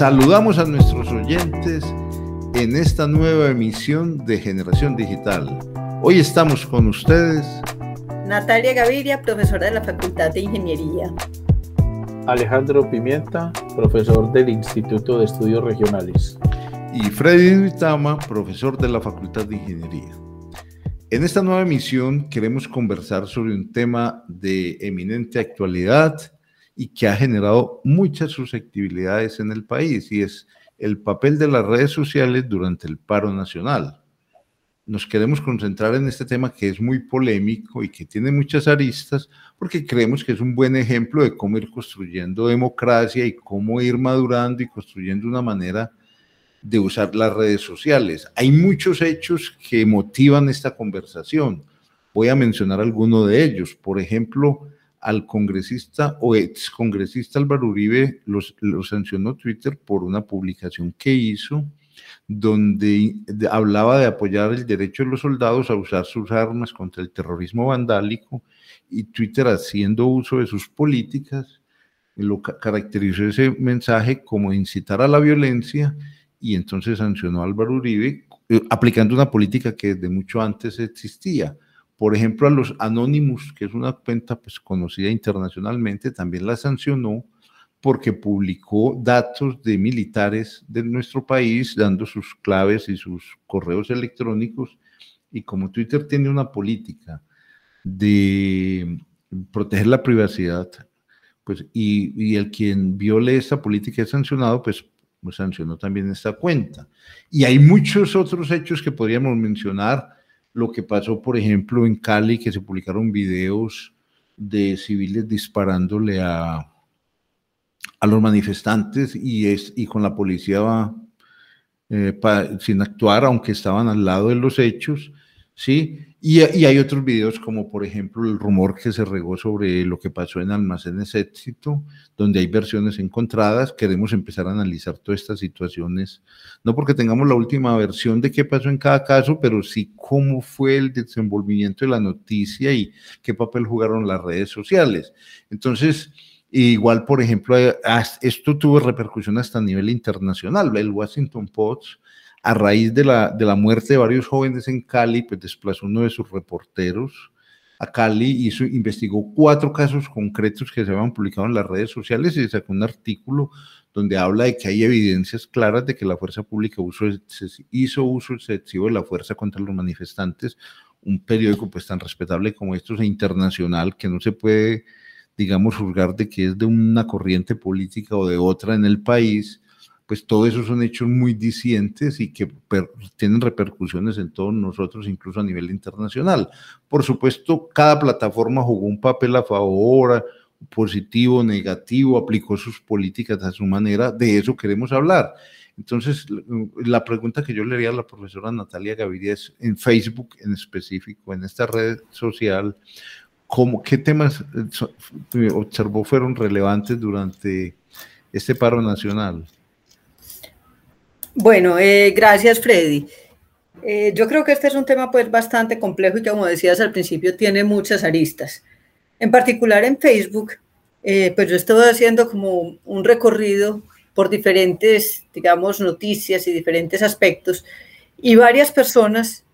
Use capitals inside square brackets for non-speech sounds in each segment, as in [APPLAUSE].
Saludamos a nuestros oyentes en esta nueva emisión de Generación Digital. Hoy estamos con ustedes. Natalia Gaviria, profesora de la Facultad de Ingeniería. Alejandro Pimienta, profesor del Instituto de Estudios Regionales. Y Freddy Vitama, profesor de la Facultad de Ingeniería. En esta nueva emisión queremos conversar sobre un tema de eminente actualidad y que ha generado muchas susceptibilidades en el país y es el papel de las redes sociales durante el paro nacional. Nos queremos concentrar en este tema que es muy polémico y que tiene muchas aristas porque creemos que es un buen ejemplo de cómo ir construyendo democracia y cómo ir madurando y construyendo una manera de usar las redes sociales. Hay muchos hechos que motivan esta conversación. Voy a mencionar algunos de ellos. Por ejemplo, al congresista o ex congresista Álvaro Uribe lo sancionó Twitter por una publicación que hizo donde hablaba de apoyar el derecho de los soldados a usar sus armas contra el terrorismo vandálico y Twitter haciendo uso de sus políticas lo caracterizó ese mensaje como incitar a la violencia y entonces sancionó Álvaro Uribe eh, aplicando una política que desde mucho antes existía por ejemplo, a los Anonymous, que es una cuenta pues, conocida internacionalmente, también la sancionó porque publicó datos de militares de nuestro país, dando sus claves y sus correos electrónicos. Y como Twitter tiene una política de proteger la privacidad, pues, y, el quien viole esta política es sancionado, pues, pues sancionó también esta cuenta. Y hay muchos otros hechos que podríamos mencionar lo que pasó, por ejemplo, en Cali, que se publicaron videos de civiles disparándole a, a los manifestantes y, es, y con la policía eh, sin actuar, aunque estaban al lado de los hechos, ¿sí? Y, hay otros videos como por ejemplo el rumor que se regó sobre lo que pasó en Almacenes Éxito, donde hay versiones encontradas. Queremos empezar a analizar todas estas situaciones, no porque tengamos la última versión de qué pasó en cada caso, pero sí cómo fue el desenvolvimiento de la noticia y qué papel jugaron las redes sociales. Entonces, igual, por ejemplo, esto tuvo repercusión hasta a nivel internacional. El Washington Post a raíz de la, de la muerte de varios jóvenes en Cali, pues desplazó uno de sus reporteros a Cali, hizo, investigó cuatro casos concretos que se habían publicado en las redes sociales y sacó un artículo donde habla de que hay evidencias claras de que la fuerza pública hizo uso excesivo de la fuerza contra los manifestantes, un periódico pues tan respetable como estos e internacional que no se puede, digamos, juzgar de que es de una corriente política o de otra en el país, pues todo eso son hechos muy discientes y que tienen repercusiones en todos nosotros, incluso a nivel internacional. Por supuesto, cada plataforma jugó un papel a favor, positivo, negativo, aplicó sus políticas a su manera, de eso queremos hablar. Entonces, la pregunta que yo le haría a la profesora Natalia Gaviria es, en Facebook en específico, en esta red social, ¿cómo, ¿qué temas eh, observó fueron relevantes durante este paro nacional? Bueno, eh, gracias Freddy. Eh, yo creo que este es un tema pues bastante complejo y que como decías al principio tiene muchas aristas. En particular en Facebook, eh, pues yo estuve haciendo como un recorrido por diferentes, digamos, noticias y diferentes aspectos y varias personas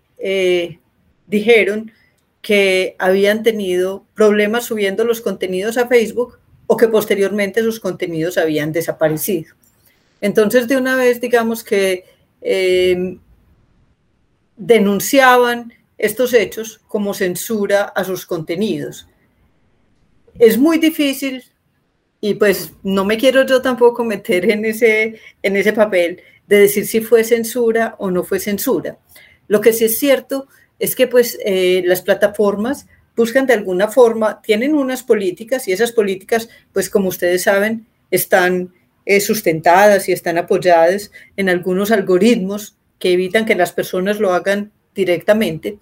dijeron que habían tenido problemas subiendo los contenidos a Facebook o que posteriormente sus contenidos habían desaparecido. Entonces, de una vez, digamos que em, denunciaban estos hechos como censura a sus contenidos. Es muy difícil y pues no me quiero yo tampoco meter en ese, en ese papel de decir si fue censura o no fue censura. Lo que sí es cierto es que pues eh, las plataformas buscan de alguna forma, tienen unas políticas y esas políticas pues como ustedes saben están eh, sustentadas y están apoyadas en algunos algoritmos que evitan que las personas lo hagan directamente.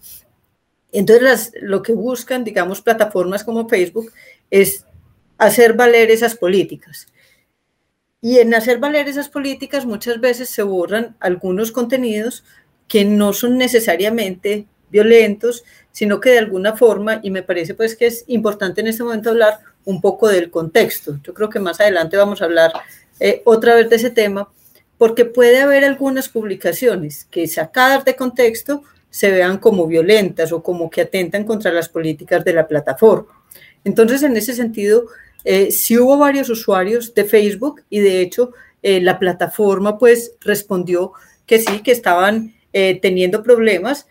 Entonces, lo que buscan, digamos, plataformas como Facebook es hacer valer esas políticas. Y en hacer valer esas políticas muchas veces se borran algunos contenidos que no son necesariamente violentos, sino que de alguna forma, y me parece pues que es importante en este momento hablar un poco del contexto. Yo creo que más adelante vamos a hablar eh, otra vez de ese tema, porque puede haber algunas publicaciones que sacadas de contexto se vean como violentas o como que atentan contra las políticas de la plataforma. Entonces, en ese sentido, eh, sí hubo varios usuarios de Facebook y de hecho eh, la plataforma pues respondió que sí, que estaban eh, teniendo problemas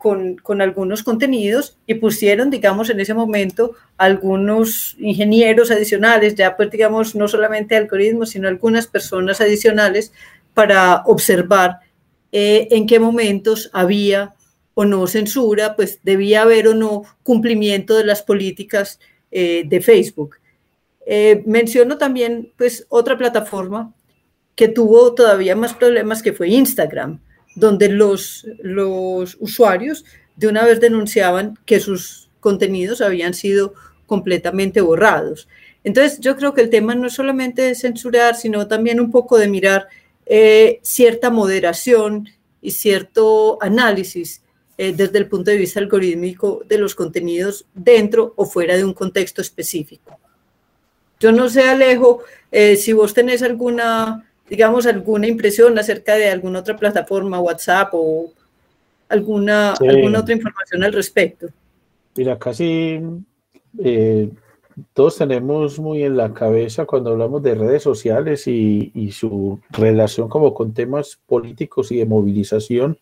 con, algunos contenidos y pusieron, digamos, en ese momento algunos ingenieros adicionales, ya pues digamos, no solamente algoritmos, sino algunas personas adicionales para observar en qué momentos había o no censura, pues debía haber o no cumplimiento de las políticas de Facebook. Eh, menciono también pues otra plataforma que tuvo todavía más problemas que fue Instagram, donde los, los usuarios de una vez denunciaban que sus contenidos habían sido completamente borrados. Entonces yo creo que el tema no es solamente censurar, sino también un poco de mirar eh, cierta moderación y cierto análisis eh, desde el punto de vista algorítmico de los contenidos dentro o fuera de un contexto específico. Yo no sé, Alejo, eh, si vos tenés alguna, digamos, alguna impresión acerca de alguna otra plataforma, WhatsApp o alguna, alguna otra información al respecto. Mira, casi eh, todos tenemos muy en la cabeza cuando hablamos de redes sociales y, y, su relación como con temas políticos y de movilización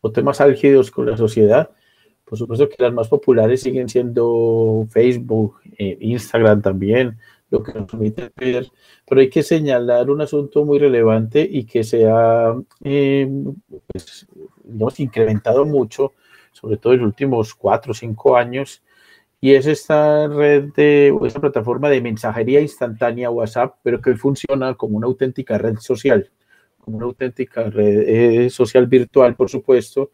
o temas álgidos con la sociedad. Por supuesto que las más populares siguen siendo Facebook, eh, Instagram también, lo que nos permite ver, pero hay que señalar un asunto muy relevante y que se ha eh, pues, incrementado mucho, sobre todo en los últimos cuatro o cinco años, y es esta red de, o esta plataforma de mensajería instantánea WhatsApp, pero que funciona como una auténtica red social, como una auténtica red eh, social virtual, por supuesto,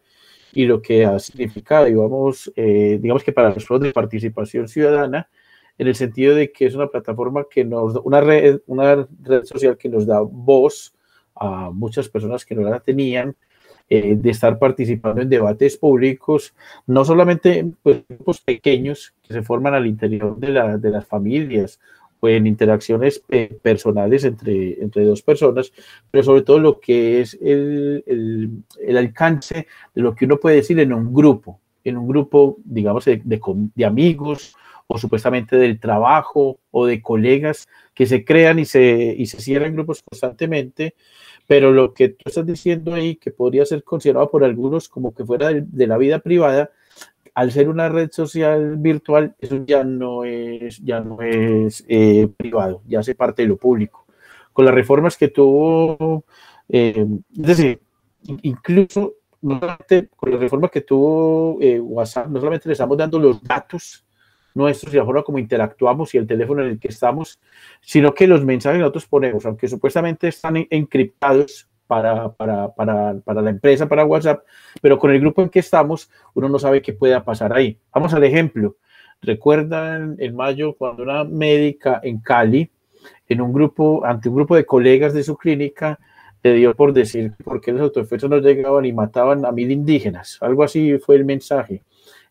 y lo que ha significado, digamos, eh, digamos que para los de participación ciudadana, en el sentido de que es una plataforma que nos, una red, una red social que nos da voz a muchas personas que no la tenían, eh, de estar participando en debates públicos, no solamente en pues, grupos pequeños que se forman al interior de, la, de las familias o en interacciones eh, personales entre, entre dos personas, pero sobre todo lo que es el, el, el, alcance de lo que uno puede decir en un grupo, en un grupo, digamos, de, de, de amigos o supuestamente del trabajo o de colegas que se crean y se, y se cierran grupos constantemente, pero lo que tú estás diciendo ahí, que podría ser considerado por algunos como que fuera de, de la vida privada, al ser una red social virtual, eso ya no es, ya no es eh, privado, ya hace parte de lo público. Con las reformas que tuvo, eh, es decir, incluso no con las reformas que tuvo eh, WhatsApp, no solamente le estamos dando los datos nuestros y la forma como interactuamos y el teléfono en el que estamos, sino que los mensajes que nosotros ponemos, aunque supuestamente están encriptados para, para, para, para, la empresa, para WhatsApp, pero con el grupo en que estamos, uno no sabe qué pueda pasar ahí. Vamos al ejemplo. Recuerdan en mayo cuando una médica en Cali, en un grupo, ante un grupo de colegas de su clínica, le dio por decir por qué los autodefensas no llegaban y mataban a mil indígenas. Algo así fue el mensaje.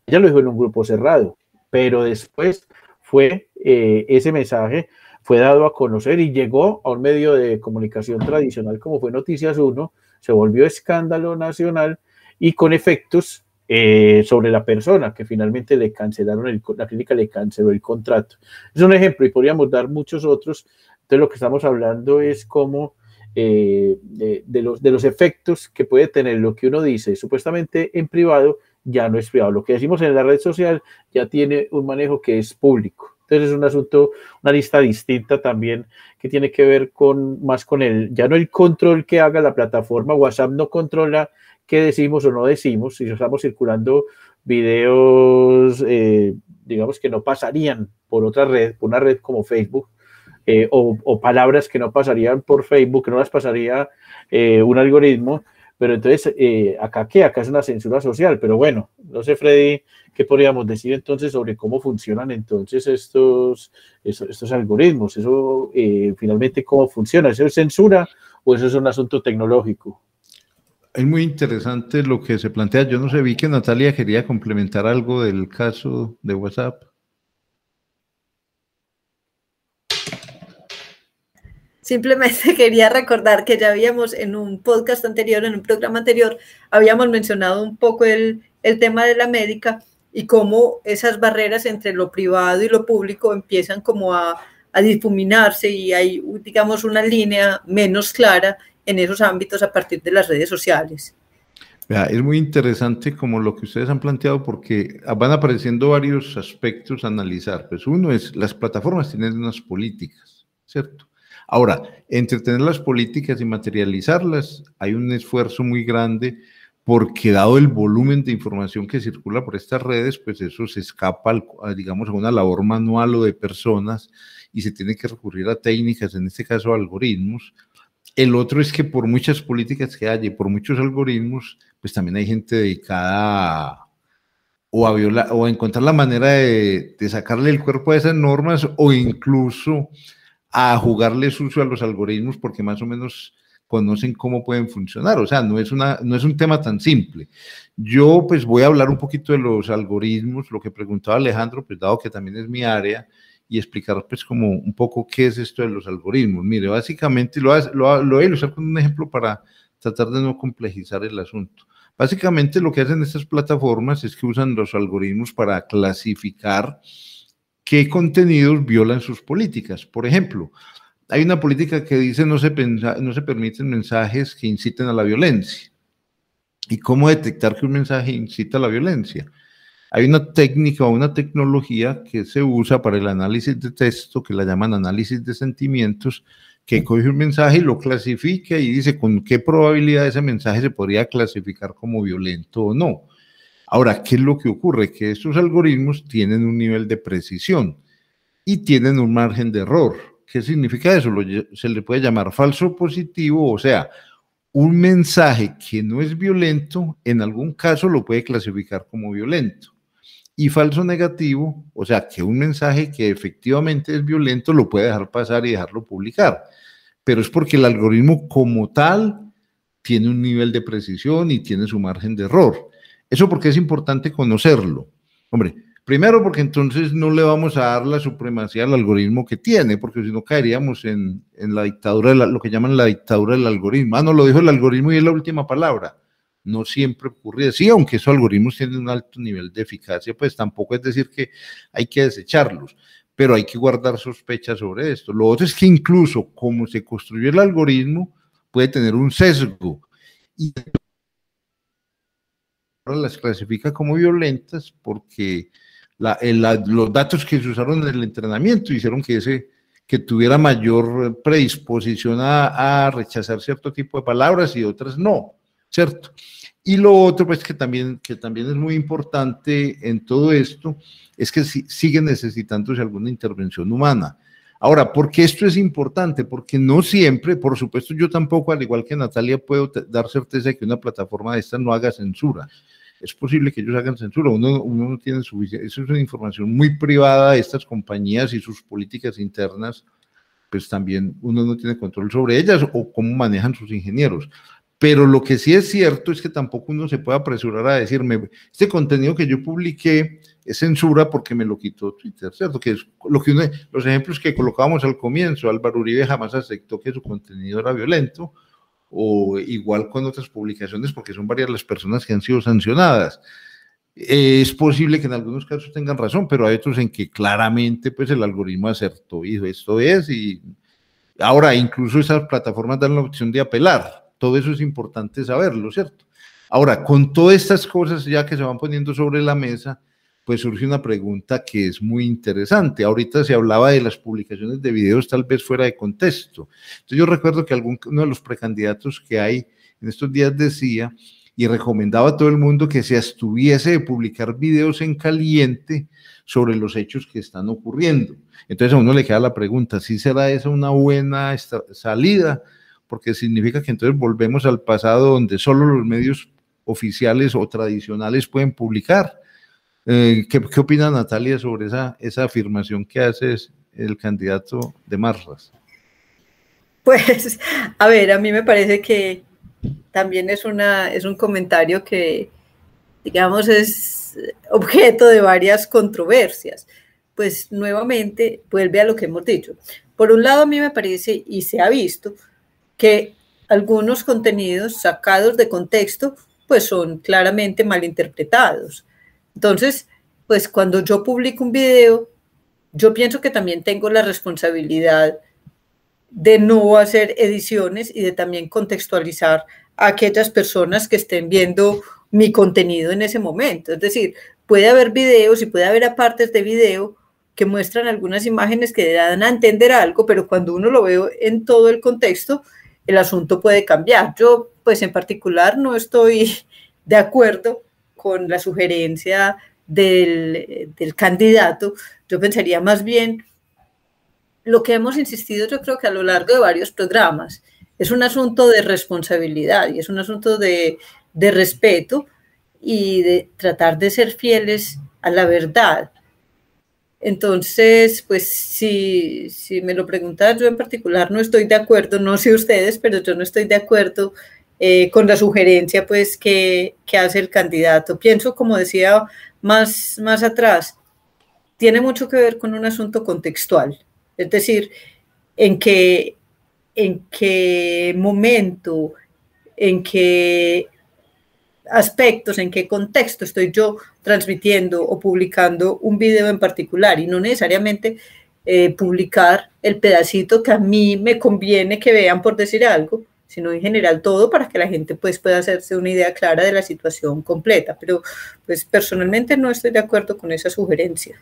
Ella lo dijo en un grupo cerrado pero después fue eh, ese mensaje fue dado a conocer y llegó a un medio de comunicación tradicional como fue Noticias 1, se volvió escándalo nacional y con efectos eh, sobre la persona que finalmente le cancelaron, el, la clínica le canceló el contrato. Es un ejemplo y podríamos dar muchos otros. Entonces lo que estamos hablando es cómo eh, de, los, de los efectos que puede tener lo que uno dice supuestamente en privado ya no es privado. Lo que decimos en la red social ya tiene un manejo que es público. Entonces es un asunto, una lista distinta también que tiene que ver con más con el, ya no el control que haga la plataforma. WhatsApp no controla qué decimos o no decimos. Si estamos circulando videos, eh, digamos que no pasarían por otra red, por una red como Facebook, eh, o, palabras que no pasarían por Facebook, no las pasaría eh, un algoritmo, pero entonces, eh, ¿acá qué? Acá es una censura social, pero bueno, no sé, Freddy, ¿qué podríamos decir entonces sobre cómo funcionan entonces estos, estos, estos algoritmos? Eso, finalmente, ¿cómo funciona? ¿Eso es censura o eso es un asunto tecnológico? Es muy interesante lo que se plantea. Yo no sé, vi que Natalia quería complementar algo del caso de WhatsApp. Simplemente [LAUGHS] quería recordar que ya habíamos en un podcast anterior, en un programa anterior, habíamos mencionado un poco el, el tema de la médica y cómo esas barreras entre lo privado y lo público empiezan como a, a difuminarse y hay, digamos, una línea menos clara en esos ámbitos a partir de las redes sociales. Es muy interesante como lo que ustedes han planteado porque van apareciendo varios aspectos a analizar. Pues uno es, las plataformas tienen unas políticas, ¿cierto? Ahora, entre tener las políticas y materializarlas, hay un esfuerzo muy grande porque dado el volumen de información que circula por estas redes, pues eso se escapa, digamos, a una labor manual o de personas y se tiene que recurrir a técnicas, en este caso algoritmos, el otro es que por muchas políticas que haya y por muchos algoritmos, pues también hay gente dedicada o a violar o a encontrar la manera de, sacarle el cuerpo a esas normas o incluso a jugarle sucio a los algoritmos porque más o menos conocen cómo pueden funcionar. O sea, no es, una, no es un tema tan simple. Yo pues voy a hablar un poquito de los algoritmos, lo que preguntaba Alejandro, pues dado que también es mi área, y explicar pues como un poco qué es esto de los algoritmos. Mire, básicamente lo, lo, lo voy a ilustrar con un ejemplo para tratar de no complejizar el asunto. Básicamente lo que hacen estas plataformas es que usan los algoritmos para clasificar qué contenidos violan sus políticas. Por ejemplo, hay una política que dice no se, no se permiten mensajes que inciten a la violencia. ¿Y cómo detectar que un mensaje incita a la violencia? Hay una técnica o una tecnología que se usa para el análisis de texto, que la llaman análisis de sentimientos, que coge un mensaje y lo clasifica y dice con qué probabilidad ese mensaje se podría clasificar como violento o no. Ahora, ¿qué es lo que ocurre? Que estos algoritmos tienen un nivel de precisión y tienen un margen de error. ¿Qué significa eso? se le puede llamar falso positivo, o sea, un mensaje que no es violento, en algún caso lo puede clasificar como violento y falso negativo, o sea, que un mensaje que efectivamente es violento lo puede dejar pasar y dejarlo publicar, pero es porque el algoritmo como tal tiene un nivel de precisión y tiene su margen de error. Eso porque es importante conocerlo. Hombre, primero porque entonces no le vamos a dar la supremacía al algoritmo que tiene, porque si no caeríamos en, la dictadura, de lo que llaman la dictadura del algoritmo. Ah, no, lo dijo el algoritmo y es la última palabra no siempre ocurre así, aunque esos algoritmos tienen un alto nivel de eficacia, pues tampoco es decir que hay que desecharlos, pero hay que guardar sospechas sobre esto. Lo otro es que incluso como se construyó el algoritmo, puede tener un sesgo y las clasifica como violentas porque los datos que se usaron en el entrenamiento hicieron que ese que tuviera mayor predisposición a rechazar cierto tipo de palabras y otras no. ¿cierto? Y lo otro, pues que también, que también es muy importante en todo esto, es que sigue necesitándose alguna intervención humana. Ahora, ¿por qué esto es importante? Porque no siempre, por supuesto, yo tampoco, al igual que Natalia, puedo dar certeza de que una plataforma de esta no haga censura. Es posible que ellos hagan censura, uno, uno no tiene suficiente, eso es una información muy privada de estas compañías y sus políticas internas, pues también uno no tiene control sobre ellas o cómo manejan sus ingenieros. Pero lo que sí es cierto es que tampoco uno se puede apresurar a decirme, este contenido que yo publiqué es censura porque me lo quitó Twitter, ¿cierto? Que es lo que los ejemplos que colocábamos al comienzo, Álvaro Uribe jamás aceptó que su contenido era violento, o igual con otras publicaciones, porque son varias las personas que han sido sancionadas. Es posible que en algunos casos tengan razón, pero hay otros en que claramente pues el algoritmo acertó dijo esto es y ahora incluso esas plataformas dan la opción de apelar, todo eso es importante saberlo, ¿cierto? Ahora, con todas estas cosas ya que se van poniendo sobre la mesa, pues surge una pregunta que es muy interesante. Ahorita se hablaba de las publicaciones de videos tal vez fuera de contexto. Entonces yo recuerdo que alguno de los precandidatos que hay en estos días decía y recomendaba a todo el mundo que se abstuviese de publicar videos en caliente sobre los hechos que están ocurriendo. Entonces a uno le queda la pregunta, ¿si será esa una buena salida? porque significa que entonces volvemos al pasado donde solo los medios oficiales o tradicionales pueden publicar. Eh, ¿qué, ¿qué, opina Natalia sobre esa, esa afirmación que hace el candidato de Marras? Pues, a ver, a mí me parece que también es, una, es un comentario que, digamos, es objeto de varias controversias. pues nuevamente vuelve a lo que hemos dicho. Por un lado, a mí me parece y se ha visto que algunos contenidos sacados de contexto pues son claramente malinterpretados. Entonces, pues cuando yo publico un video, yo pienso que también tengo la responsabilidad de no hacer ediciones y de también contextualizar a aquellas personas que estén viendo mi contenido en ese momento. Es decir, puede haber videos y puede haber partes de video que muestran algunas imágenes que dan a entender algo, pero cuando uno lo ve en todo el contexto, el asunto puede cambiar. Yo, pues en particular, no estoy [LAUGHS] de acuerdo con la sugerencia del, candidato. Yo pensaría más bien lo que hemos insistido, yo creo que a lo largo de varios programas, es un asunto de responsabilidad y es un asunto de, respeto y de tratar de ser fieles a la verdad. Entonces, pues si, si me lo preguntan, yo en particular no estoy de acuerdo, no sé ustedes, pero yo no estoy de acuerdo eh, con la sugerencia pues que, hace el candidato. Pienso, como decía más, más atrás, tiene mucho que ver con un asunto contextual, es decir, en qué, en qué momento, en qué aspectos, en qué contexto estoy yo transmitiendo o publicando un video en particular y no necesariamente eh, publicar el pedacito que a mí me conviene que vean por decir algo, sino en general todo para que la gente pues pueda hacerse una idea clara de la situación completa. Pero pues personalmente no estoy de acuerdo con esa sugerencia.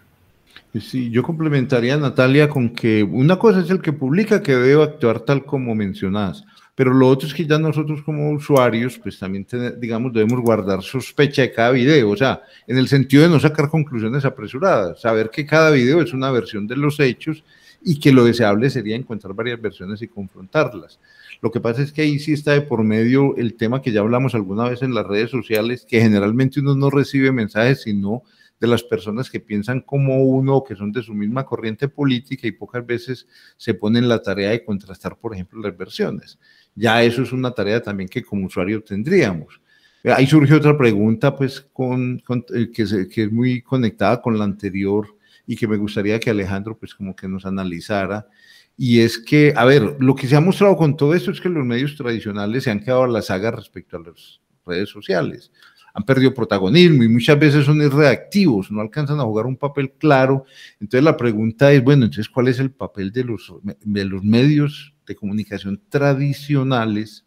Sí, yo complementaría, Natalia, con que una cosa es el que publica que debe actuar tal como mencionas, pero lo otro es que ya nosotros como usuarios, pues también, digamos, debemos guardar sospecha de cada video, o sea, en el sentido de no sacar conclusiones apresuradas, saber que cada video es una versión de los hechos y que lo deseable sería encontrar varias versiones y confrontarlas. Lo que pasa es que ahí sí está de por medio el tema que ya hablamos alguna vez en las redes sociales, que generalmente uno no recibe mensajes, sino de las personas que piensan como uno, que son de su misma corriente política y pocas veces se ponen la tarea de contrastar, por ejemplo, las versiones ya eso es una tarea también que como usuario tendríamos. Ahí surge otra pregunta, pues, con, eh, que, que, es muy conectada con la anterior y que me gustaría que Alejandro, pues, como que nos analizara. Y es que, a ver, lo que se ha mostrado con todo esto es que los medios tradicionales se han quedado a la saga respecto a las redes sociales. Han perdido protagonismo y muchas veces son irreactivos, no alcanzan a jugar un papel claro. Entonces la pregunta es, bueno, entonces, ¿cuál es el papel de los, de los medios de comunicación tradicionales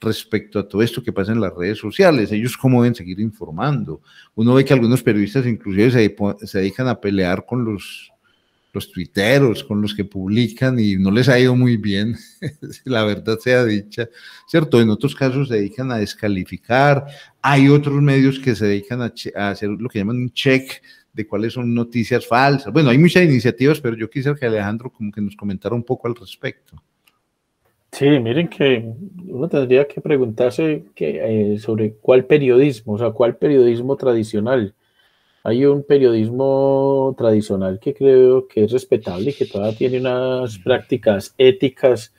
respecto a todo esto que pasa en las redes sociales. Ellos cómo deben seguir informando. Uno ve que algunos periodistas inclusive se, dedican a pelear con los, los tuiteros, con los que publican y no les ha ido muy bien, [LAUGHS] la verdad sea dicha, ¿cierto? En otros casos se dedican a descalificar. Hay otros medios que se dedican a, hacer lo que llaman un check de cuáles son noticias falsas. Bueno, hay muchas iniciativas, pero yo quisiera que Alejandro como que nos comentara un poco al respecto. Sí, miren que uno tendría que preguntarse que, eh, sobre cuál periodismo, o sea, cuál periodismo tradicional. Hay un periodismo tradicional que creo que es respetable y que todavía tiene unas prácticas éticas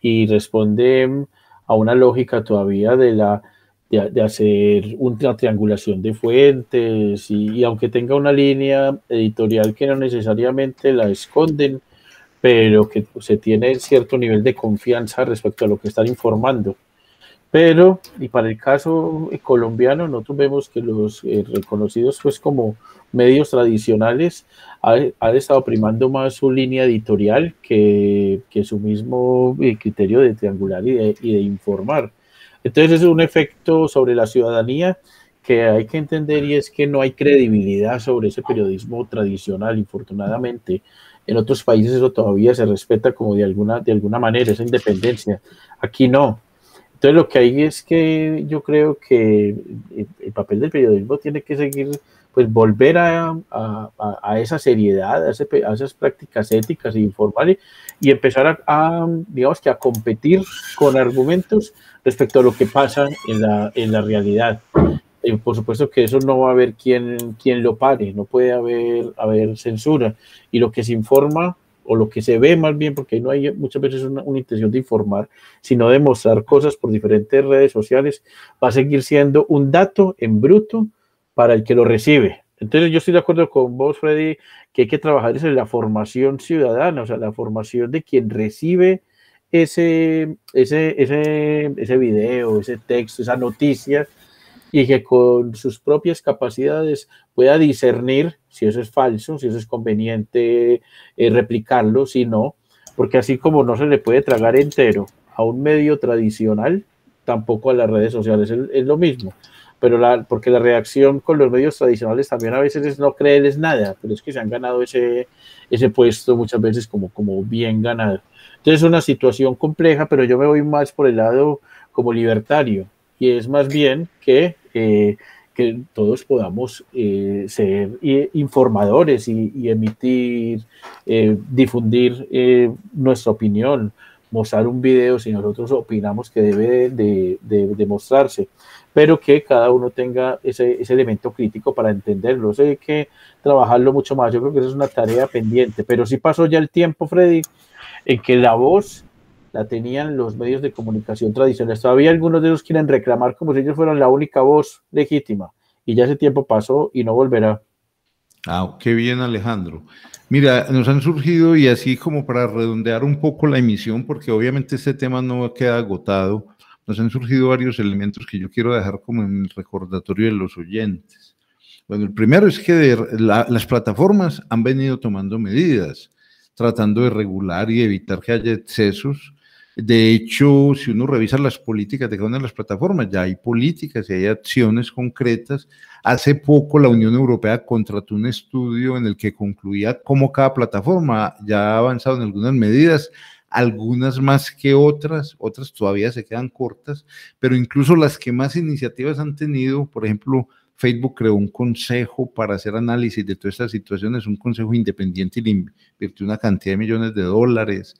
y responde a una lógica todavía de la de, hacer una triangulación de fuentes y, y aunque tenga una línea editorial que no necesariamente la esconden, pero que se tiene cierto nivel de confianza respecto a lo que están informando. Pero, y para el caso colombiano, nosotros vemos que los eh, reconocidos pues como medios tradicionales han estado primando más su línea editorial que, que su mismo eh, criterio de triangular y de, y de informar. Entonces es un efecto sobre la ciudadanía que hay que entender y es que no hay credibilidad sobre ese periodismo tradicional, infortunadamente. En otros países eso todavía se respeta como de alguna, de alguna manera, esa independencia. Aquí no. Entonces lo que hay es que yo creo que el papel del periodismo tiene que seguir, pues volver a, a, esa seriedad, a, esas prácticas éticas e informales y empezar a, digamos que a competir con argumentos respecto a lo que pasa en la, en la realidad por supuesto que eso no va a haber quien, quien lo pare, no puede haber, haber censura. Y lo que se informa, o lo que se ve más bien, porque no hay muchas veces una, intención de informar, sino de mostrar cosas por diferentes redes sociales, va a seguir siendo un dato en bruto para el que lo recibe. Entonces yo estoy de acuerdo con vos, Freddy, que hay que trabajar en la formación ciudadana, o sea, la formación de quien recibe ese, ese, ese, ese video, ese texto, esa noticia, y que con sus propias capacidades pueda discernir si eso es falso, si eso es conveniente eh, replicarlo, si no, porque así como no se le puede tragar entero a un medio tradicional, tampoco a las redes sociales es, lo mismo. Pero la, porque la reacción con los medios tradicionales también a veces es no creerles nada, pero es que se han ganado ese, ese puesto muchas veces como, como bien ganado. Entonces es una situación compleja, pero yo me voy más por el lado como libertario, y es más bien que, eh, que todos podamos eh, ser informadores y, emitir, eh, difundir nuestra opinión, mostrar un video si nosotros opinamos que debe de, de, mostrarse, pero que cada uno tenga ese, ese, elemento crítico para entenderlo. Eso hay que trabajarlo mucho más. Yo creo que esa es una tarea pendiente, pero sí pasó ya el tiempo, Freddy, en que la voz la tenían los medios de comunicación tradicionales. Todavía algunos de ellos quieren reclamar como si ellos fueran la única voz legítima, y ya ese tiempo pasó y no volverá. Ah, qué bien, Alejandro. Mira, nos han surgido, y así como para redondear un poco la emisión, porque obviamente este tema no queda agotado, nos han surgido varios elementos que yo quiero dejar como en el recordatorio de los oyentes. Bueno, el primero es que las plataformas han venido tomando medidas, tratando de regular y evitar que haya excesos. De hecho, si uno revisa las políticas de cada una de las plataformas, ya hay políticas y hay acciones concretas Hace poco la Unión Europea contrató un estudio en el que concluía cómo cada plataforma ya ha avanzado en algunas medidas, algunas más que otras, otras todavía se quedan cortas, pero incluso las que más iniciativas han tenido, por ejemplo, Facebook creó un consejo para hacer análisis de todas estas situaciones, un consejo independiente y le invirtió una cantidad de millones de dólares.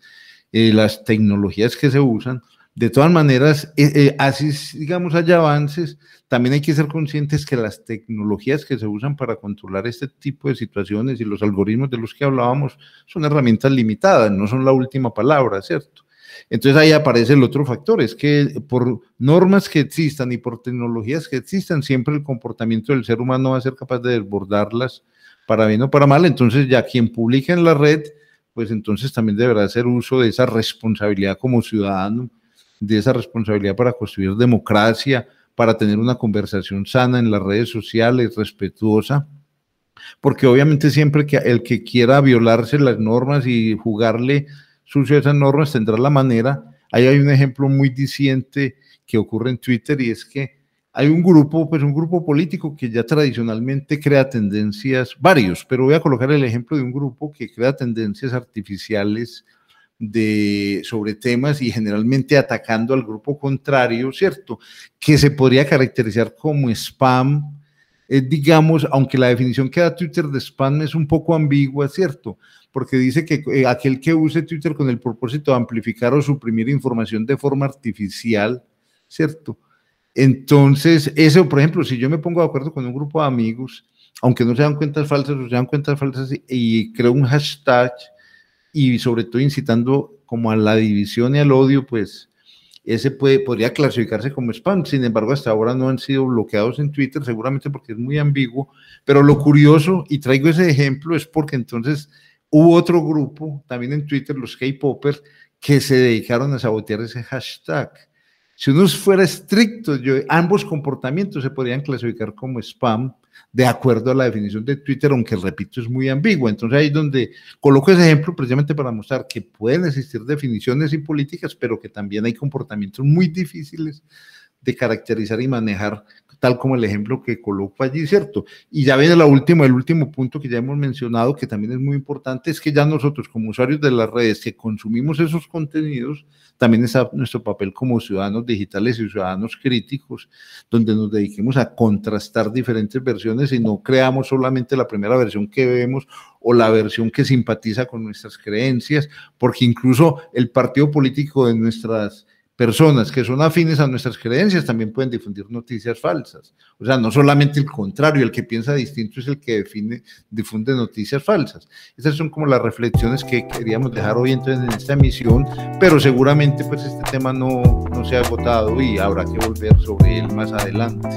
Eh, las tecnologías que se usan, de todas maneras, eh, eh, así digamos haya avances, también hay que ser conscientes que las tecnologías que se usan para controlar este tipo de situaciones y los algoritmos de los que hablábamos son herramientas limitadas, no son la última palabra, ¿cierto? Entonces ahí aparece el otro factor, es que por normas que existan y por tecnologías que existan, siempre el comportamiento del ser humano va a ser capaz de desbordarlas para bien o para mal. Entonces ya quien publica en la red, pues entonces también deberá hacer uso de esa responsabilidad como ciudadano de esa responsabilidad para construir democracia, para tener una conversación sana en las redes sociales, respetuosa, porque obviamente siempre que el que quiera violarse las normas y jugarle sucio a esas normas tendrá la manera. Ahí hay un ejemplo muy diciente que ocurre en Twitter y es que hay un grupo, pues un grupo político que ya tradicionalmente crea tendencias, varios, pero voy a colocar el ejemplo de un grupo que crea tendencias artificiales de, sobre temas y generalmente atacando al grupo contrario, ¿cierto? Que se podría caracterizar como spam, eh, digamos, aunque la definición que da Twitter de spam es un poco ambigua, ¿cierto? Porque dice que eh, aquel que use Twitter con el propósito de amplificar o suprimir información de forma artificial, ¿cierto? Entonces, eso, por ejemplo, si yo me pongo de acuerdo con un grupo de amigos, aunque no se dan cuentas falsas o se dan cuentas falsas y creo un hashtag, y sobre todo incitando como a la división y al odio, pues ese puede, podría clasificarse como spam. Sin embargo, hasta ahora no han sido bloqueados en Twitter, seguramente porque es muy ambiguo. Pero lo curioso, y traigo ese ejemplo, es porque entonces hubo otro grupo, también en Twitter, los K-Poppers, que se dedicaron a sabotear ese hashtag. Si uno fuera estricto, ambos comportamientos se podrían clasificar como spam de acuerdo a la definición de Twitter, aunque repito es muy ambigua. Entonces ahí es donde coloco ese ejemplo precisamente para mostrar que pueden existir definiciones y políticas, pero que también hay comportamientos muy difíciles de caracterizar y manejar, tal como el ejemplo que coloco allí, ¿cierto? Y ya viene la última, el último punto que ya hemos mencionado, que también es muy importante, es que ya nosotros como usuarios de las redes que consumimos esos contenidos, también está nuestro papel como ciudadanos digitales y ciudadanos críticos, donde nos dediquemos a contrastar diferentes versiones y no creamos solamente la primera versión que vemos o la versión que simpatiza con nuestras creencias, porque incluso el partido político de nuestras personas que son afines a nuestras creencias también pueden difundir noticias falsas. O sea, no solamente el contrario, el que piensa distinto es el que difunde noticias falsas. Estas son como las reflexiones que queríamos dejar hoy entonces en esta emisión, pero seguramente pues este tema no, no se ha agotado y habrá que volver sobre él más adelante.